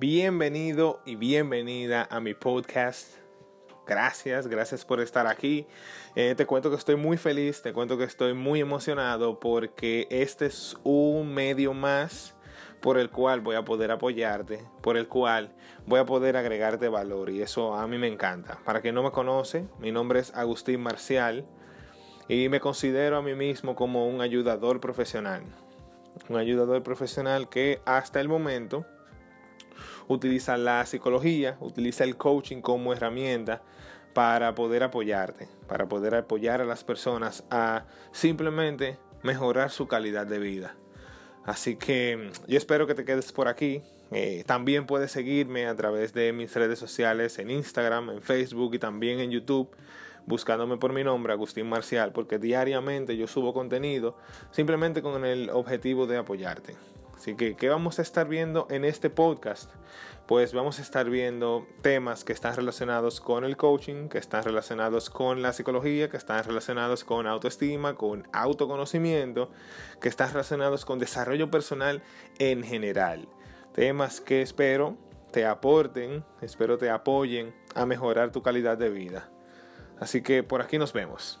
Bienvenido y bienvenida a mi podcast. Gracias, gracias por estar aquí. Eh, te cuento que estoy muy feliz, te cuento que estoy muy emocionado porque este es un medio más por el cual voy a poder apoyarte, por el cual voy a poder agregarte valor y eso a mí me encanta. Para quien no me conoce, mi nombre es Agustín Marcial y me considero a mí mismo como un ayudador profesional. Un ayudador profesional que hasta el momento utiliza la psicología, utiliza el coaching como herramienta para poder apoyarte, para poder apoyar a las personas a simplemente mejorar su calidad de vida. Así que yo espero que te quedes por aquí. Eh, también puedes seguirme a través de mis redes sociales en Instagram, en Facebook y también en YouTube, buscándome por mi nombre, Agustín Marcial, porque diariamente yo subo contenido simplemente con el objetivo de apoyarte. Así que, ¿qué vamos a estar viendo en este podcast? Pues vamos a estar viendo temas que están relacionados con el coaching, que están relacionados con la psicología, que están relacionados con autoestima, con autoconocimiento, que están relacionados con desarrollo personal en general. Temas que espero te aporten, espero te apoyen a mejorar tu calidad de vida. Así que por aquí nos vemos.